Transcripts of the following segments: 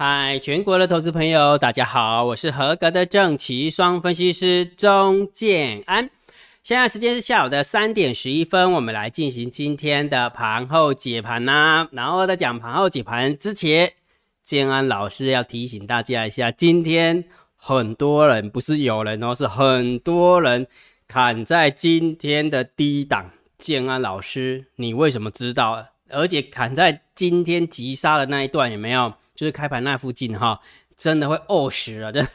嗨，全国的投资朋友，大家好，我是合格的正奇双分析师钟建安。现在时间是下午的三点十一分，我们来进行今天的盘后解盘呐。然后在讲盘后解盘之前，建安老师要提醒大家一下，今天很多人不是有人哦，是很多人砍在今天的低档。建安老师，你为什么知道？而且砍在今天急杀的那一段有没有？就是开盘那附近哈，真的会饿死了的。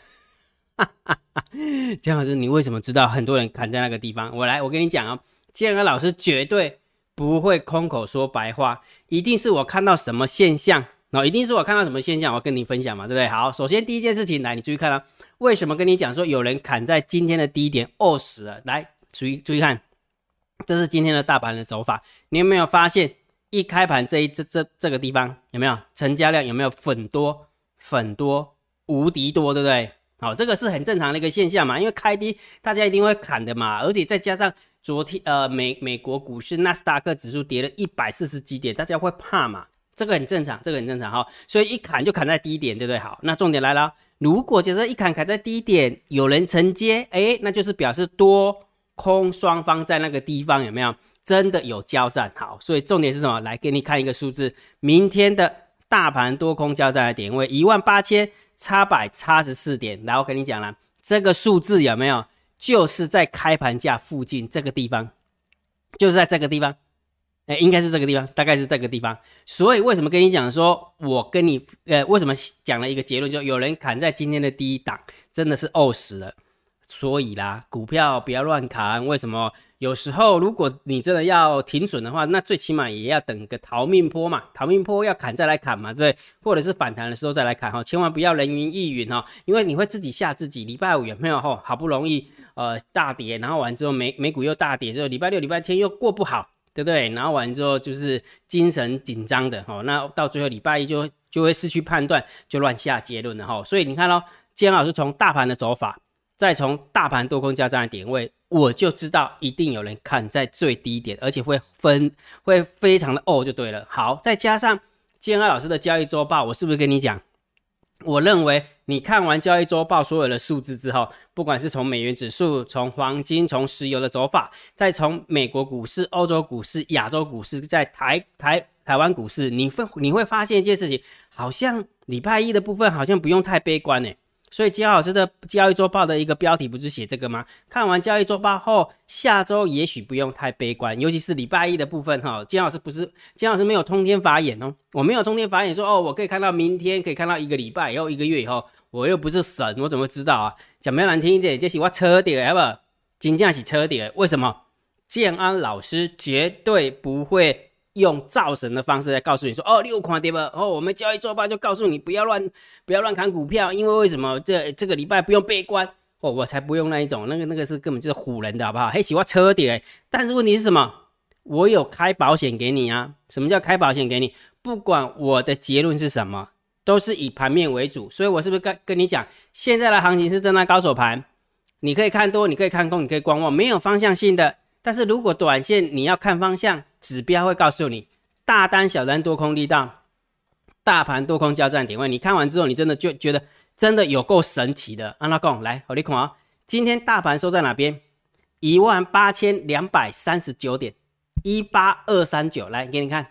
姜老师，你为什么知道很多人砍在那个地方？我来，我跟你讲啊，建安老师绝对不会空口说白话，一定是我看到什么现象，那一定是我看到什么现象，我跟你分享嘛，对不对？好，首先第一件事情，来，你注意看啊，为什么跟你讲说有人砍在今天的低点饿死了？来，注意注意看，这是今天的大盘的手法，你有没有发现？一开盘这一这这这个地方有没有成交量？有没有粉多粉多无敌多，对不对？好，这个是很正常的一个现象嘛，因为开低大家一定会砍的嘛，而且再加上昨天呃美美国股市纳斯达克指数跌了一百四十几点，大家会怕嘛？这个很正常，这个很正常哈，所以一砍就砍在低点，对不对？好，那重点来了，如果就是一砍砍在低点，有人承接，哎，那就是表示多空双方在那个地方有没有？真的有交战好，所以重点是什么？来给你看一个数字，明天的大盘多空交战的点位一万八千差百差十四点。然后跟你讲了，这个数字有没有？就是在开盘价附近这个地方，就是在这个地方，哎，应该是这个地方，大概是这个地方。所以为什么跟你讲说，我跟你呃，为什么讲了一个结论，就有人砍在今天的第一档，真的是呕死了。所以啦，股票不要乱砍。为什么？有时候如果你真的要停损的话，那最起码也要等个逃命坡嘛。逃命坡要砍再来砍嘛，对或者是反弹的时候再来砍哈，千万不要人云亦云哈，因为你会自己吓自己。礼拜五有没有吼？好不容易呃大跌，然后完之后美美股又大跌，之后礼拜六、礼拜天又过不好，对不对？然后完之后就是精神紧张的哈，那到最后礼拜一就就会失去判断，就乱下结论了哈。所以你看喽，今天老师从大盘的走法。再从大盘多空交战的点位，我就知道一定有人看在最低点，而且会分会非常的哦，就对了。好，再加上建安老师的交易周报，我是不是跟你讲？我认为你看完交易周报所有的数字之后，不管是从美元指数、从黄金、从石油的走法，再从美国股市、欧洲股市、亚洲股市，在台台台湾股市，你会你会发现一件事情，好像礼拜一的部分好像不用太悲观呢。所以金老师的交易周报的一个标题不是写这个吗？看完交易周报后，下周也许不用太悲观，尤其是礼拜一的部分哈。金老师不是金老师没有通天法眼哦，我没有通天法眼说哦，我可以看到明天，可以看到一个礼拜以后，一个月以后，我又不是神，我怎么知道啊？讲比较难听一点，就是我车底，好不？金价是车底，为什么？建安老师绝对不会。用造神的方式来告诉你说，哦，六款跌吧？哦，我们交易周报就告诉你不要乱，不要乱砍股票，因为为什么？这这个礼拜不用悲观哦，我才不用那一种，那个那个是根本就是唬人的，好不好？嘿，喜欢车底，但是问题是什么？我有开保险给你啊？什么叫开保险给你？不管我的结论是什么，都是以盘面为主，所以我是不是跟跟你讲，现在的行情是震荡高手盘，你可以看多，你可以看空，你可以观望，没有方向性的。但是如果短线你要看方向。指标会告诉你大单、小单、多空力道、大盘多空交战点位。你看完之后，你真的就觉得真的有够神奇的。安拉贡来，好，你看啊，今天大盘收在哪边？一万八千两百三十九点，一八二三九。来给你看，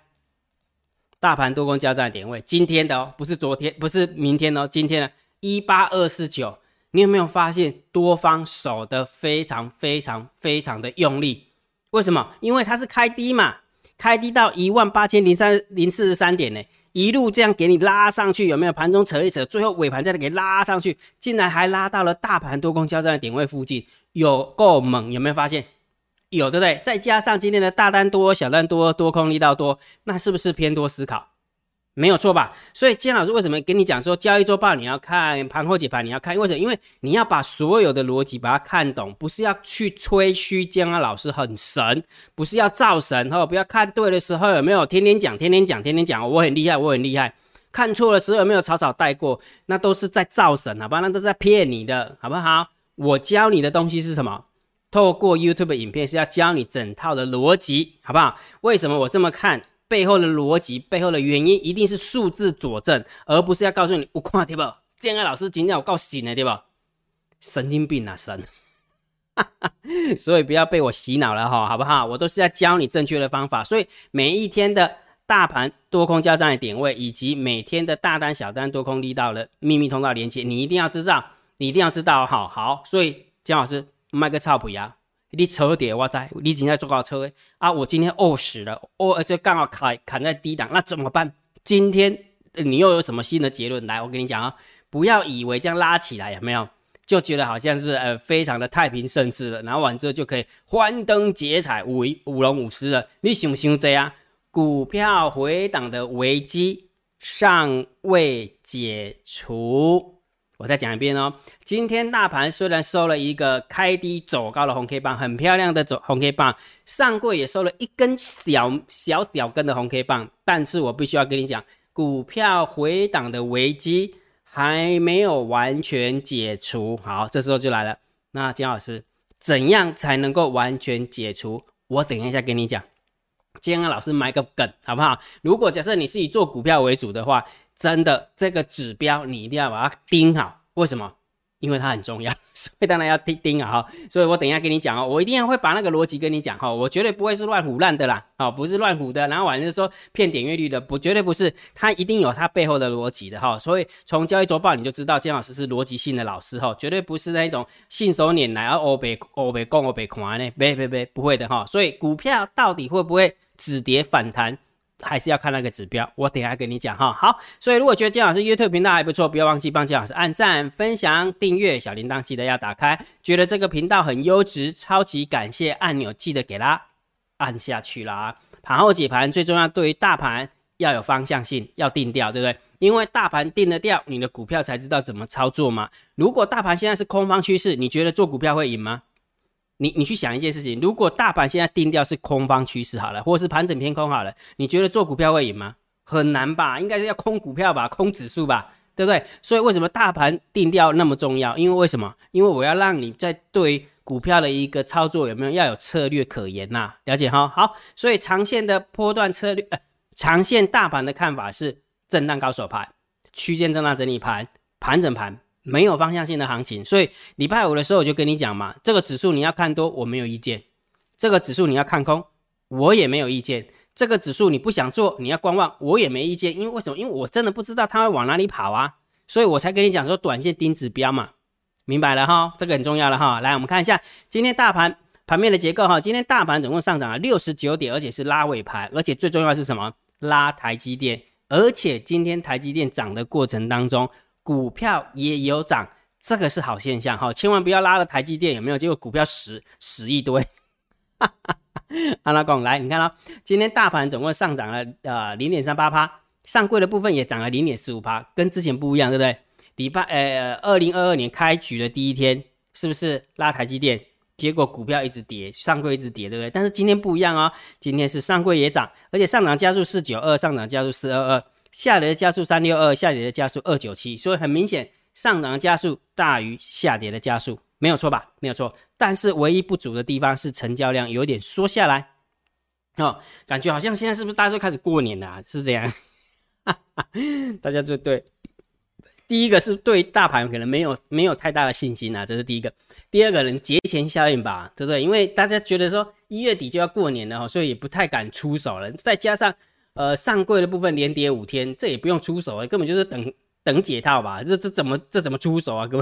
大盘多空交战点位，今天的哦，不是昨天，不是明天哦，今天的一八二四九。你有没有发现多方守的非常非常非常的用力？为什么？因为它是开低嘛。开低到一万八千零三零四十三点呢，一路这样给你拉上去，有没有？盘中扯一扯，最后尾盘再给拉上去，竟然还拉到了大盘多空交战的点位附近，有够猛，有没有发现？有，对不对？再加上今天的大单多，小单多，多空力道多，那是不是偏多思考？没有错吧？所以姜老师为什么跟你讲说交易周报你要看盘后解盘你要看？为什么？因为你要把所有的逻辑把它看懂，不是要去吹嘘姜老师很神，不是要造神哈！不要看对的时候有没有天天讲，天天讲，天天讲，我很厉害，我很厉害。看错的时候有没有草草带过？那都是在造神，好吧？那都是在骗你的，好不好？我教你的东西是什么？透过 YouTube 影片是要教你整套的逻辑，好不好？为什么我这么看？背后的逻辑、背后的原因，一定是数字佐证，而不是要告诉你我看对不？建安老师今天我告醒了对吧？神经病啊神！所以不要被我洗脑了哈，好不好？我都是在教你正确的方法。所以每一天的大盘多空交战的点位，以及每天的大单、小单、多空力道的秘密通道连接，你一定要知道，你一定要知道哈。好，所以姜老师卖个操皮啊，你扯点我在，你今天做高车啊，我今天饿死了，饿而且刚好砍砍在低档，那怎么办？今天你又有什么新的结论？来，我跟你讲啊，不要以为这样拉起来有没有？就觉得好像是呃非常的太平盛世了，然后完之后就可以欢灯结彩、舞舞龙舞狮了。你想不想这样？股票回档的危机尚未解除。我再讲一遍哦。今天大盘虽然收了一个开低走高的红 K 棒，很漂亮的走红 K 棒，上柜也收了一根小小小根的红 K 棒，但是我必须要跟你讲，股票回档的危机。还没有完全解除，好，这时候就来了。那金老师，怎样才能够完全解除？我等一下跟你讲。金安老师埋个梗，好不好？如果假设你是以做股票为主的话，真的这个指标你一定要把它盯好。为什么？因为它很重要，所以当然要盯盯啊哈，所以我等一下跟你讲哦，我一定要会把那个逻辑跟你讲哈，我绝对不会是乱胡乱的啦，哦，不是乱胡的，然后晚上说骗点阅率的，不，绝对不是，它一定有它背后的逻辑的哈，所以从交易周报你就知道姜老师是逻辑性的老师哈，绝对不是那种信手拈来而欧北欧北攻欧北狂呢，别别别，不会的哈，所以股票到底会不会止跌反弹？还是要看那个指标，我等下跟你讲哈。好，所以如果觉得金老师 YouTube 频道还不错，不要忘记帮金老师按赞、分享、订阅，小铃铛记得要打开。觉得这个频道很优质，超级感谢按钮记得给它按下去啦。盘后解盘最重要，对于大盘要有方向性，要定调，对不对？因为大盘定了调，你的股票才知道怎么操作嘛。如果大盘现在是空方趋势，你觉得做股票会赢吗？你你去想一件事情，如果大盘现在定调是空方趋势好了，或者是盘整偏空好了，你觉得做股票会赢吗？很难吧，应该是要空股票吧，空指数吧，对不对？所以为什么大盘定调那么重要？因为为什么？因为我要让你在对股票的一个操作有没有要有策略可言呐？了解哈？好，所以长线的波段策略，呃，长线大盘的看法是震荡高手盘，区间震荡整理盘，盘整盘。没有方向性的行情，所以礼拜五的时候我就跟你讲嘛，这个指数你要看多，我没有意见；这个指数你要看空，我也没有意见；这个指数你不想做，你要观望，我也没意见。因为为什么？因为我真的不知道它会往哪里跑啊，所以我才跟你讲说短线盯指标嘛，明白了哈？这个很重要了哈。来，我们看一下今天大盘盘面的结构哈，今天大盘总共上涨了六十九点，而且是拉尾盘，而且最重要的是什么？拉台积电，而且今天台积电涨的过程当中。股票也有涨，这个是好现象哈，千万不要拉了台积电有没有？结果股票十十一堆，阿拉贡来，你看到今天大盘总共上涨了呃零点三八趴，上柜的部分也涨了零点四五趴，跟之前不一样，对不对？礼拜呃二零二二年开局的第一天是不是拉台积电？结果股票一直跌，上柜一直跌，对不对？但是今天不一样哦，今天是上柜也涨，而且上涨加速四九二，上涨加速四二二。下跌的加速三六二，下跌的加速二九七，所以很明显，上涨的加速大于下跌的加速，没有错吧？没有错。但是唯一不足的地方是成交量有点缩下来，哦，感觉好像现在是不是大家都开始过年了？是这样，大家就对，第一个是对大盘可能没有没有太大的信心啊，这是第一个。第二个人节前效应吧，对不对？因为大家觉得说一月底就要过年了哈，所以也不太敢出手了，再加上。呃，上柜的部分连跌五天，这也不用出手啊，根本就是等等解套吧？这这怎么这怎么出手啊？哥，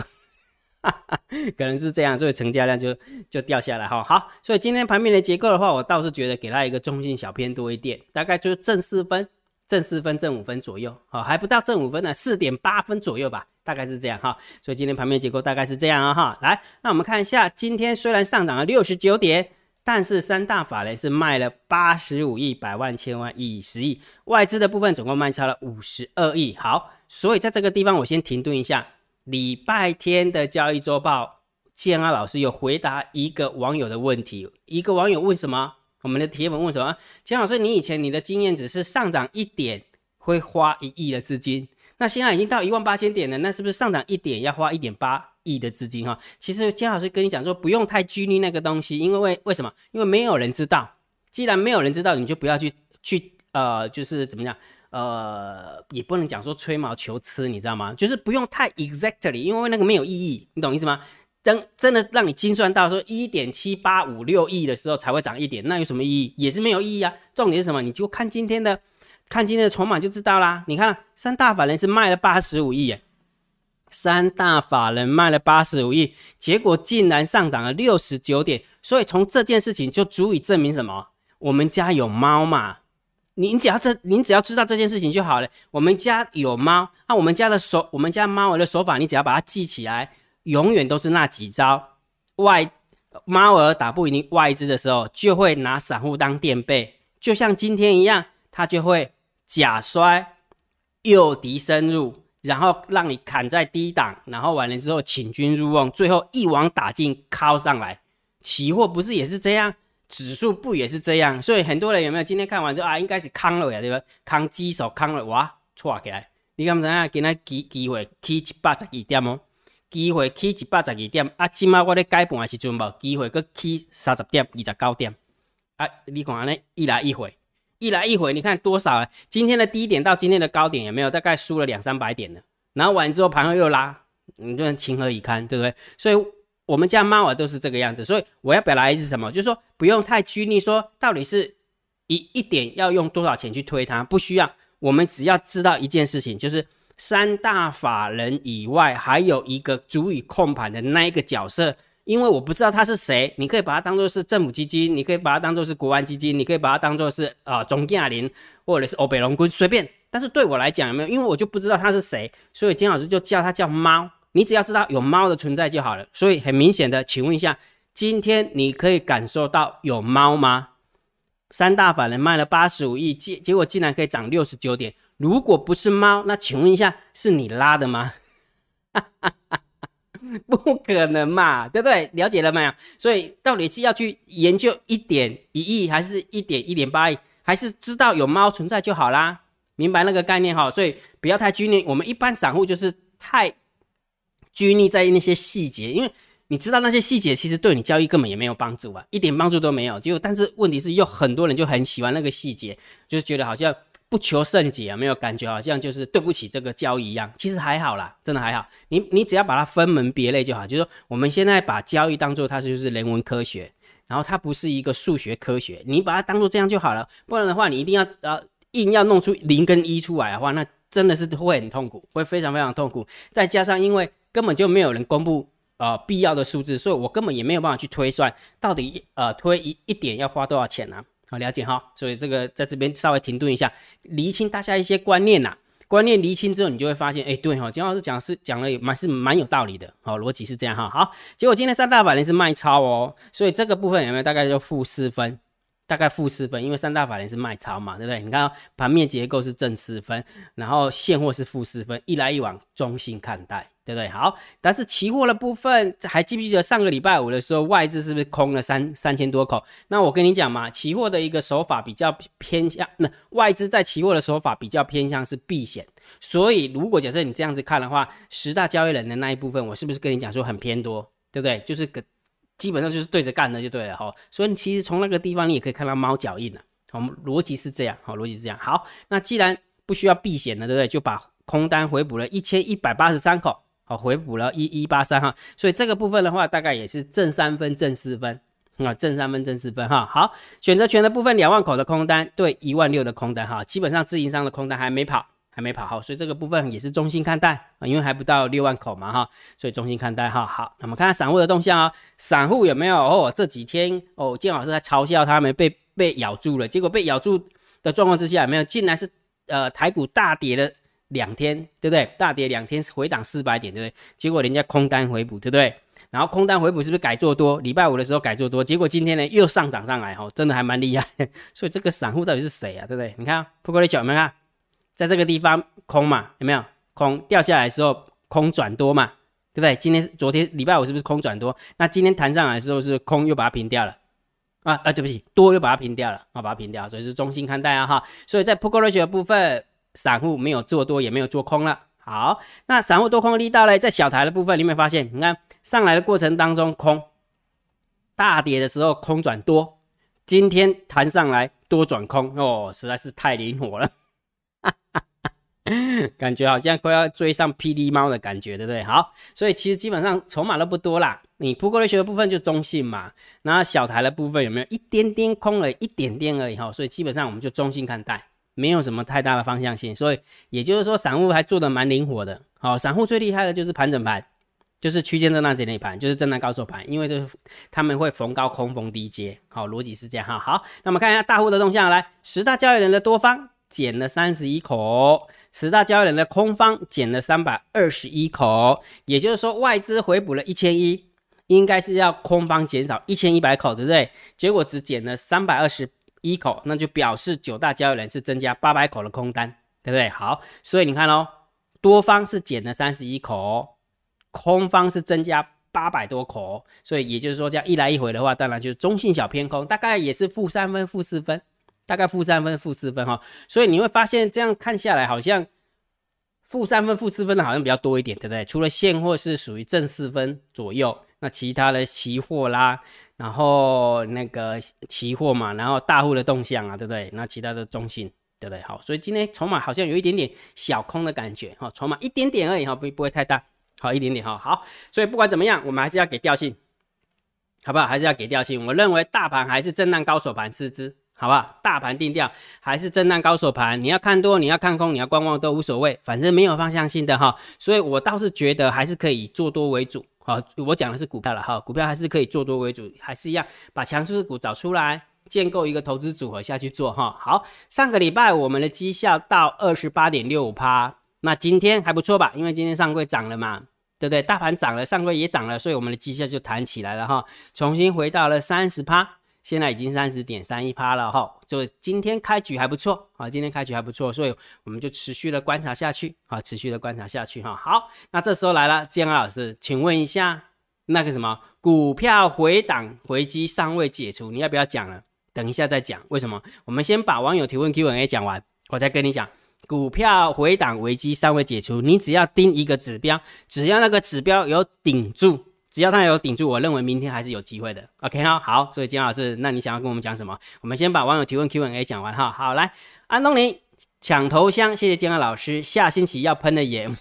可能是这样，所以成交量就就掉下来哈。好，所以今天盘面的结构的话，我倒是觉得给它一个中性小偏多一点，大概就是正四分、正四分、正五分左右，好，还不到正五分呢，四点八分左右吧，大概是这样哈。所以今天盘面结构大概是这样啊哈。来，那我们看一下，今天虽然上涨了六十九点。但是三大法雷是卖了八十五亿、百万、千万、亿、十亿，外资的部分总共卖超了五十二亿。好，所以在这个地方我先停顿一下。礼拜天的交易周报，建安老师有回答一个网友的问题。一个网友问什么？我们的铁粉问什么？建老师，你以前你的经验只是上涨一点会花一亿的资金，那现在已经到一万八千点了，那是不是上涨一点要花一点八？亿的资金哈，其实姜老师跟你讲说，不用太拘泥那个东西，因为为为什么？因为没有人知道。既然没有人知道，你就不要去去呃，就是怎么讲？呃，也不能讲说吹毛求疵，你知道吗？就是不用太 exactly，因为那个没有意义，你懂意思吗？真真的让你精算到说一点七八五六亿的时候才会涨一点，那有什么意义？也是没有意义啊。重点是什么？你就看今天的，看今天的筹码就知道啦。你看三大法人是卖了八十五亿耶，三大法人卖了八十五亿，结果竟然上涨了六十九点。所以从这件事情就足以证明什么？我们家有猫嘛？您只要这，您只要知道这件事情就好了。我们家有猫，那我们家的手，我们家猫儿的手法，你只要把它记起来，永远都是那几招。外猫儿打不赢外资的时候，就会拿散户当垫背，就像今天一样，它就会假摔诱敌深入，然后让你砍在低档，然后完了之后请君入瓮，最后一网打尽，敲上来。期货不是也是这样？指数不也是这样？所以很多人有没有今天看完之后啊，应该是康了呀，对吧？康基手康了哇，错起来。你敢不知影？今天机机会起一百十二点哦，机会起一百十二点啊！今麦我咧改盘的时阵无机会，佮起三十点、二十九点啊！你看安尼，一来一回，一来一回，你看多少啊？今天的低点到今天的高点有没有？大概输了两三百点了。然后完之后盘后又拉，你就情何以堪，对不对？所以。我们家猫啊都是这个样子，所以我要表达的是什么？就是说不用太拘泥，说到底是一一点要用多少钱去推它，不需要。我们只要知道一件事情，就是三大法人以外还有一个足以控盘的那一个角色。因为我不知道他是谁，你可以把它当做是政府基金，你可以把它当做是国安基金，你可以把它当做是啊中亚林或者是欧北龙股，随便。但是对我来讲有没有？因为我就不知道他是谁，所以金老师就叫他叫猫。你只要知道有猫的存在就好了，所以很明显的，请问一下，今天你可以感受到有猫吗？三大法人卖了八十五亿，结结果竟然可以涨六十九点。如果不是猫，那请问一下，是你拉的吗？不可能嘛，对不对？了解了没有？所以到底是要去研究一点一亿，还是一点一点八亿，还是知道有猫存在就好啦？明白那个概念哈？所以不要太拘泥。我们一般散户就是太。拘泥在那些细节，因为你知道那些细节其实对你交易根本也没有帮助啊，一点帮助都没有。结果，但是问题是，有很多人就很喜欢那个细节，就是觉得好像不求甚解啊，没有感觉，好像就是对不起这个交易一样。其实还好啦，真的还好。你你只要把它分门别类就好，就是说我们现在把交易当做它就是人文科学，然后它不是一个数学科学，你把它当做这样就好了。不然的话，你一定要呃硬要弄出零跟一出来的话，那真的是会很痛苦，会非常非常痛苦。再加上因为根本就没有人公布呃必要的数字，所以我根本也没有办法去推算到底呃推一一点要花多少钱呢？好了解哈，所以这个在这边稍微停顿一下，厘清大家一些观念呐。观念厘清之后，你就会发现，哎，对哈，金老师讲是讲了蛮是蛮有道理的，好，逻辑是这样哈。好，结果今天三大板人是卖超哦，所以这个部分有没有大概就负四分？大概负四分，因为三大法人是卖超嘛，对不对？你看盘面结构是正四分，然后现货是负四分，一来一往，中性看待。对不对？好，但是期货的部分还记不记得上个礼拜五的时候，外资是不是空了三三千多口？那我跟你讲嘛，期货的一个手法比较偏向，那外资在期货的手法比较偏向是避险。所以如果假设你这样子看的话，十大交易人的那一部分，我是不是跟你讲说很偏多？对不对？就是个基本上就是对着干的就对了哈。所以你其实从那个地方你也可以看到猫脚印了。我们逻辑是这样，好，逻辑是这样。好，那既然不需要避险的，对不对？就把空单回补了一千一百八十三口。好，回补了一一八三哈，所以这个部分的话，大概也是正三分、正四分啊，正三分、正四分哈。好，选择权的部分，两万口的空单对一万六的空单哈，基本上自营商的空单还没跑，还没跑好，所以这个部分也是中心看待啊，因为还不到六万口嘛哈，所以中心看待哈。好，那么看看散户的动向啊，散户有没有哦？这几天哦，建老师在嘲笑他们被被咬住了，结果被咬住的状况之下，有没有？竟然是呃台股大跌的。两天对不对？大跌两天回档四百点对不对？结果人家空单回补对不对？然后空单回补是不是改做多？礼拜五的时候改做多，结果今天呢又上涨上来哈，真的还蛮厉害。所以这个散户到底是谁啊？对不对？你看破过的脚有没有看？在这个地方空嘛？有没有空掉下来的时候空转多嘛？对不对？今天是昨天礼拜五是不是空转多？那今天弹上来的时候是空又把它平掉了啊啊！对不起，多又把它平掉了啊，把它平掉，所以是中心看待啊哈。所以在破过的部分。散户没有做多，也没有做空了。好，那散户多空力道呢？在小台的部分，你有没有发现？你看上来的过程当中，空大跌的时候空转多，今天弹上来多转空哦，实在是太灵活了。感觉好像快要追上霹雳猫的感觉，对不对？好，所以其实基本上筹码都不多啦。你扑克类学的部分就中性嘛，然后小台的部分有没有一点点空了，一点点而已哈。所以基本上我们就中性看待，没有什么太大的方向性。所以也就是说，散户还做的蛮灵活的。好，散户最厉害的就是盘整盘，就是区间震荡整理盘，就是震荡高手盘，因为就是他们会逢高空逢低接。好，逻辑是这样哈。好，那么看一下大户的动向，来十大交易人的多方减了三十一口。十大交易人的空方减了三百二十一口，也就是说外资回补了一千一，应该是要空方减少一千一百口，对不对？结果只减了三百二十一口，那就表示九大交易人是增加八百口的空单，对不对？好，所以你看哦，多方是减了三十一口，空方是增加八百多口，所以也就是说这样一来一回的话，当然就是中性小偏空，大概也是负三分、负四分。大概负三分、负四分哈，所以你会发现这样看下来，好像负三分、负四分的好像比较多一点，对不对？除了现货是属于正四分左右，那其他的期货啦，然后那个期货嘛，然后大户的动向啊，对不对？那其他的中性，对不对？好，所以今天筹码好像有一点点小空的感觉哈，筹码一点点而已哈，不不会太大，好一点点哈，好，所以不管怎么样，我们还是要给调性，好不好？还是要给调性。我认为大盘还是震荡高手盘四支。好不好？大盘定调还是震荡高手盘，你要看多，你要看空，你要观望都无所谓，反正没有方向性的哈。所以我倒是觉得还是可以做多为主。好，我讲的是股票了哈，股票还是可以做多为主，还是一样把强势股找出来，建构一个投资组合下去做哈。好，上个礼拜我们的绩效到二十八点六五趴，那今天还不错吧？因为今天上柜涨了嘛，对不对？大盘涨了，上柜也涨了，所以我们的绩效就弹起来了哈，重新回到了三十趴。现在已经三十点三一趴了哈，就今天开局还不错啊，今天开局还不错，所以我们就持续的观察下去啊，持续的观察下去哈。好，那这时候来了，建安老师，请问一下，那个什么股票回档回击尚未解除，你要不要讲了？等一下再讲，为什么？我们先把网友提问 Q&A 讲完，我再跟你讲，股票回档危机尚未解除，你只要盯一个指标，只要那个指标有顶住。只要他有顶住，我认为明天还是有机会的。OK 哈，好，所以金老师，那你想要跟我们讲什么？我们先把网友提问 Q&A 讲完哈。好，来，安东尼抢头香，谢谢金老师。下星期要喷的盐，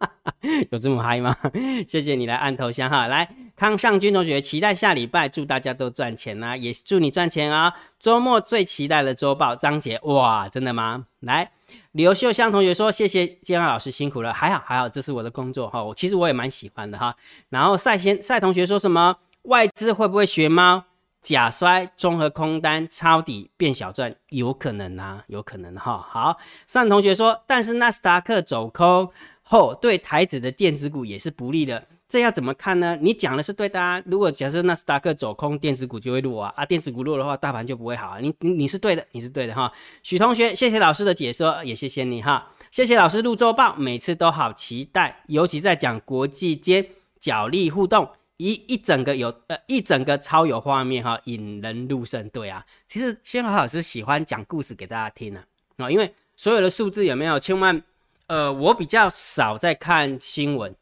有这么嗨吗？谢谢你来按头像哈。来，康尚军同学，期待下礼拜，祝大家都赚钱呐，也祝你赚钱啊。周末最期待的周报，张杰，哇，真的吗？来。刘秀香同学说：“谢谢建安老师辛苦了，还好还好，这是我的工作哈。我其实我也蛮喜欢的哈。然后赛先赛同学说什么外资会不会学猫假摔综合空单抄底变小赚？有可能啊，有可能哈。好，上同学说，但是纳斯达克走空后对台子的电子股也是不利的。”这要怎么看呢？你讲的是对的啊。如果假设纳斯达克走空，电子股就会弱啊，啊，电子股弱的话，大盘就不会好啊。你你你是对的，你是对的哈。许同学，谢谢老师的解说，也谢谢你哈。谢谢老师录周报，每次都好期待，尤其在讲国际间角力互动，一一整个有呃一整个超有画面哈，引人入胜。对啊，其实千华老师喜欢讲故事给大家听啊，啊，因为所有的数字有没有？千万呃，我比较少在看新闻。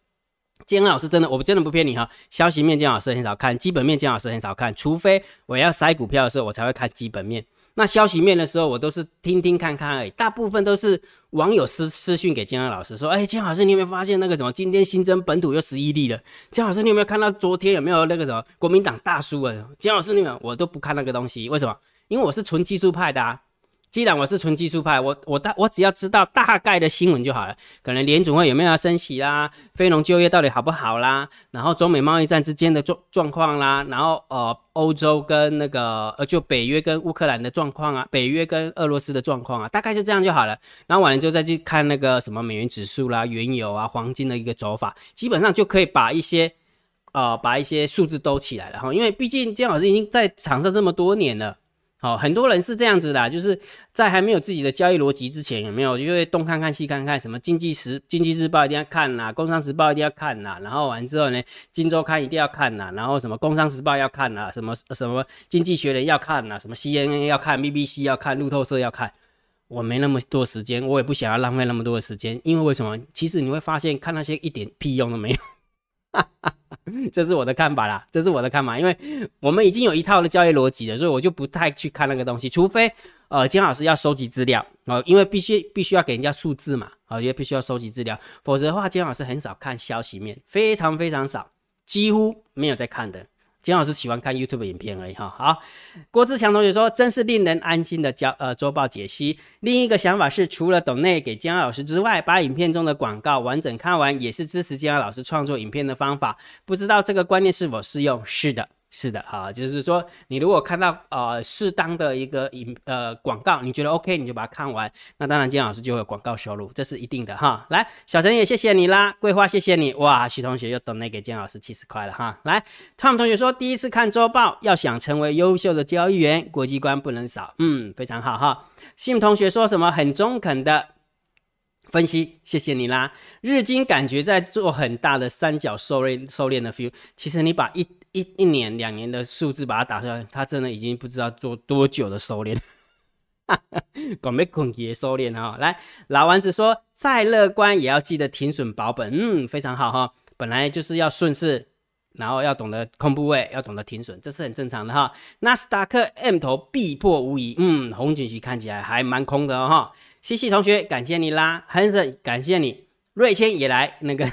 建安老师真的，我真的不骗你哈。消息面建老师很少看，基本面建老师很少看，除非我要筛股票的时候，我才会看基本面。那消息面的时候，我都是听听看看而已。大部分都是网友私私讯给建安老师说：“哎，建老师，你有没有发现那个什么？今天新增本土又十一例了。建老师，你有没有看到昨天有没有那个什么国民党大输啊？建老师，你们我都不看那个东西，为什么？因为我是纯技术派的啊。”既然我是纯技术派，我我大我只要知道大概的新闻就好了。可能联总会有没有要升息啦，非农就业到底好不好啦，然后中美贸易战之间的状状况啦，然后呃欧洲跟那个呃就北约跟乌克兰的状况啊，北约跟俄罗斯的状况啊，大概就这样就好了。然后完了之后再去看那个什么美元指数啦、原油啊、黄金的一个走法，基本上就可以把一些呃把一些数字都起来了哈。因为毕竟姜老师已经在场上这么多年了。好，很多人是这样子的，就是在还没有自己的交易逻辑之前，有没有就会东看看西看看，什么经济时经济日报一定要看呐，工商时报一定要看呐，然后完之后呢，金周刊一定要看呐，然后什么工商时报要看呐，什么什么经济学人要看呐，什么 CNN 要看，BBC 要看，路透社要看。我没那么多时间，我也不想要浪费那么多的时间，因为为什么？其实你会发现看那些一点屁用都没有。哈哈 这是我的看法啦，这是我的看法，因为我们已经有一套的交易逻辑了，所以我就不太去看那个东西，除非呃金老师要收集资料啊，因为必须必须要给人家数字嘛，啊，因为必须要收集资料，否则的话金老师很少看消息面，非常非常少，几乎没有在看的。金老师喜欢看 YouTube 影片而已哈。好，郭志强同学说，真是令人安心的交呃周报解析。另一个想法是，除了董内给金老师之外，把影片中的广告完整看完，也是支持金老师创作影片的方法。不知道这个观念是否适用？是的。是的，哈，就是说，你如果看到呃适当的一个影呃广告，你觉得 OK，你就把它看完。那当然，金老师就会有广告收入，这是一定的哈。来，小陈也谢谢你啦，桂花谢谢你，哇，徐同学又等那给金老师七十块了哈。来，Tom 同学说第一次看周报，要想成为优秀的交易员，国际观不能少，嗯，非常好哈。信同学说什么很中肯的。分析，谢谢你啦。日经感觉在做很大的三角收敛收敛的 feel，其实你把一一一年两年的数字把它打出来，他真的已经不知道做多久的收敛。哈哈，准备恐也收敛哈。来，老丸子说，再乐观也要记得停损保本，嗯，非常好哈。本来就是要顺势，然后要懂得空部位，要懂得停损，这是很正常的哈。纳斯达克 M 头必破无疑，嗯，红景旗看起来还蛮空的哈。西西同学，感谢你啦，亨森，感谢你，瑞谦也来那个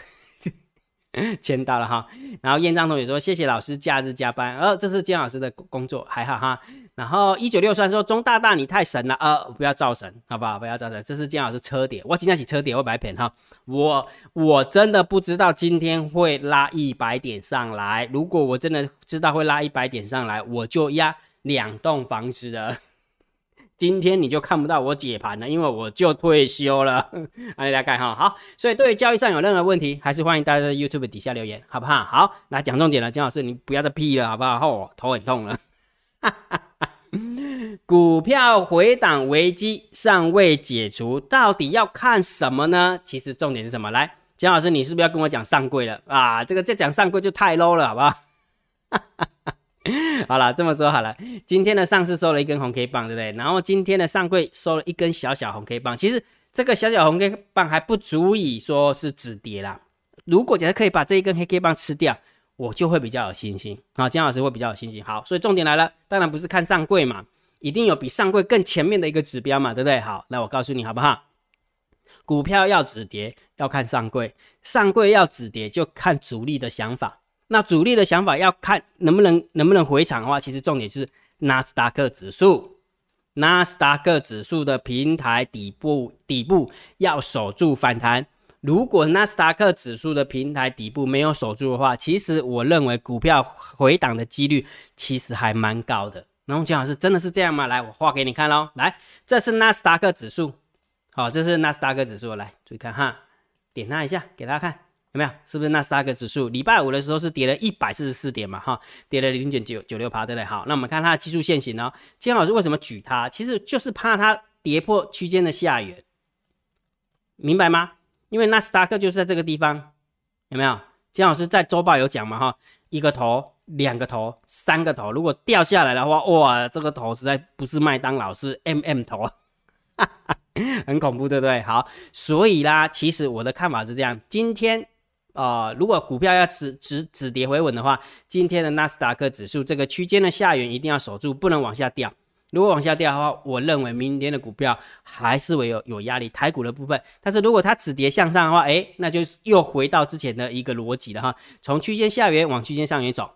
签到了哈。然后燕章同学说，谢谢老师假日加班，呃，这是姜老师的工作，还好哈。然后一九六三说，钟大大你太神了，呃，不要造神，好不好？不要造神，这是姜老师车点，我今天起车点，我白骗哈。我我真的不知道今天会拉一百点上来，如果我真的知道会拉一百点上来，我就压两栋房子的。今天你就看不到我解盘了，因为我就退休了。大家看哈，好，所以对于交易上有任何问题，还是欢迎大家在 YouTube 底下留言，好不好？好，来讲重点了，姜老师，你不要再屁了，好不好？哦，头很痛了。股票回档危机尚未解除，到底要看什么呢？其实重点是什么？来，姜老师，你是不是要跟我讲上柜了啊？这个再讲上柜就太 low 了，好不好？好了，这么说好了，今天的上市收了一根红 K 棒，对不对？然后今天的上柜收了一根小小红 K 棒，其实这个小小红 K 棒还不足以说是止跌啦。如果假设可以把这一根黑 K 棒吃掉，我就会比较有信心啊。姜老师会比较有信心。好，所以重点来了，当然不是看上柜嘛，一定有比上柜更前面的一个指标嘛，对不对？好，那我告诉你好不好？股票要止跌要看上柜，上柜要止跌就看主力的想法。那主力的想法要看能不能能不能回场的话，其实重点就是纳斯达克指数，纳斯达克指数的平台底部底部要守住反弹。如果纳斯达克指数的平台底部没有守住的话，其实我认为股票回档的几率其实还蛮高的。然后姜老师真的是这样吗？来，我画给你看喽。来，这是纳斯达克指数，好，这是纳斯达克指数，来注意看哈，点它一下，给大家看。有没有？是不是纳斯达克指数礼拜五的时候是跌了一百四十四点嘛？哈，跌了零点九九六趴，对不对？好，那我们看它的技术线型呢？今天老师为什么举它？其实就是怕它跌破区间的下缘，明白吗？因为纳斯达克就是在这个地方，有没有？金老师在周报有讲嘛？哈，一个头、两个头、三个头，如果掉下来的话，哇，这个头实在不是麦当劳，是 M M 头，很恐怖，对不对？好，所以啦，其实我的看法是这样，今天。啊，如果股票要止止止跌回稳的话，今天的纳斯达克指数这个区间的下缘一定要守住，不能往下掉。如果往下掉的话，我认为明天的股票还是会有有压力，台股的部分。但是如果它止跌向上的话，哎，那就是又回到之前的一个逻辑了哈，从区间下缘往区间上缘走，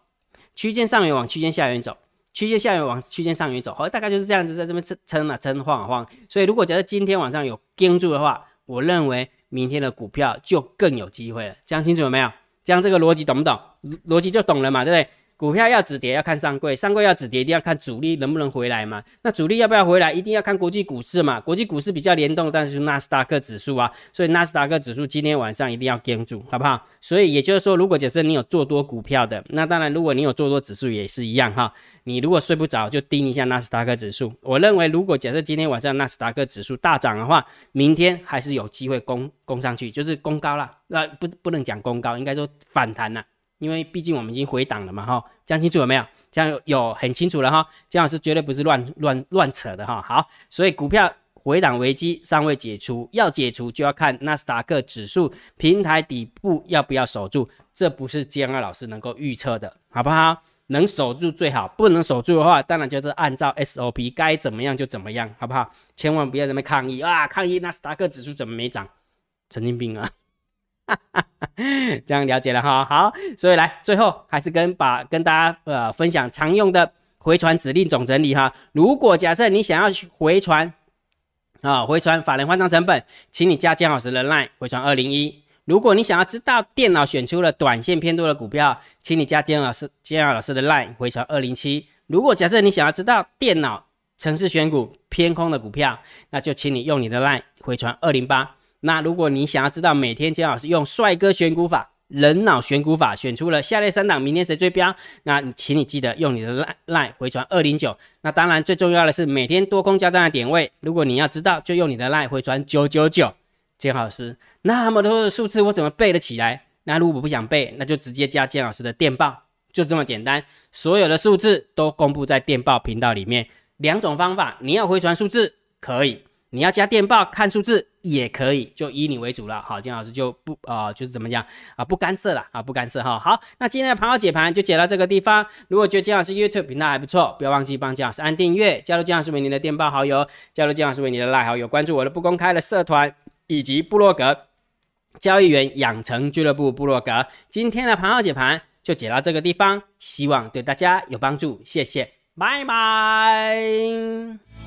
区间上缘往区间下缘走，区间下缘往区间上缘走，好，大概就是这样子在这边撑撑啊撑晃啊晃。所以如果假设今天晚上有盯住的话，我认为。明天的股票就更有机会了，讲清楚了没有？讲这个逻辑懂不懂？逻辑就懂了嘛，对不对？股票要止跌要看上柜，上柜要止跌一定要看主力能不能回来嘛。那主力要不要回来，一定要看国际股市嘛。国际股市比较联动，但是纳斯达克指数啊，所以纳斯达克指数今天晚上一定要跟住，好不好？所以也就是说，如果假设你有做多股票的，那当然如果你有做多指数也是一样哈。你如果睡不着，就盯一下纳斯达克指数。我认为，如果假设今天晚上纳斯达克指数大涨的话，明天还是有机会攻攻上去，就是攻高了。那不不能讲攻高，应该说反弹了。因为毕竟我们已经回档了嘛，哈，讲清楚了没有？这样有很清楚了哈，姜老师绝对不是乱乱乱扯的哈。好，所以股票回档危机尚未解除，要解除就要看纳斯达克指数平台底部要不要守住，这不是江二老师能够预测的，好不好？能守住最好，不能守住的话，当然就是按照 SOP 该怎么样就怎么样，好不好？千万不要这么抗议啊！抗议纳斯达克指数怎么没涨？神经病啊！这样了解了哈。好，所以来最后还是跟把跟大家呃分享常用的回传指令总整理哈。如果假设你想要回传啊，回传法人换仓成本，请你加建老师的 line 回传二零一。如果你想要知道电脑选出了短线偏多的股票，请你加建老师建老师的 line 回传二零七。如果假设你想要知道电脑城市选股偏空的股票，那就请你用你的 line 回传二零八。那如果你想要知道每天姜老师用帅哥选股法、人脑选股法选出了下列三档，明天谁追标？那请你记得用你的赖赖回传二零九。那当然最重要的是每天多空交战的点位，如果你要知道，就用你的赖回传九九九。姜老师那么多的数字我怎么背得起来？那如果不想背，那就直接加姜老师的电报，就这么简单。所有的数字都公布在电报频道里面。两种方法，你要回传数字可以。你要加电报看数字也可以，就以你为主了。好，金老师就不啊，就是怎么讲啊，不干涉了啊，不干涉哈。好，那今天的盘后解盘就解到这个地方。如果觉得金老师 YouTube 频道还不错，不要忘记帮金老师按订阅，加入金老师为你的电报好友，加入金老师为你的赖好友，关注我的不公开的社团以及部落格交易员养成俱乐部部落格。今天的盘后解盘就解到这个地方，希望对大家有帮助，谢谢，拜拜。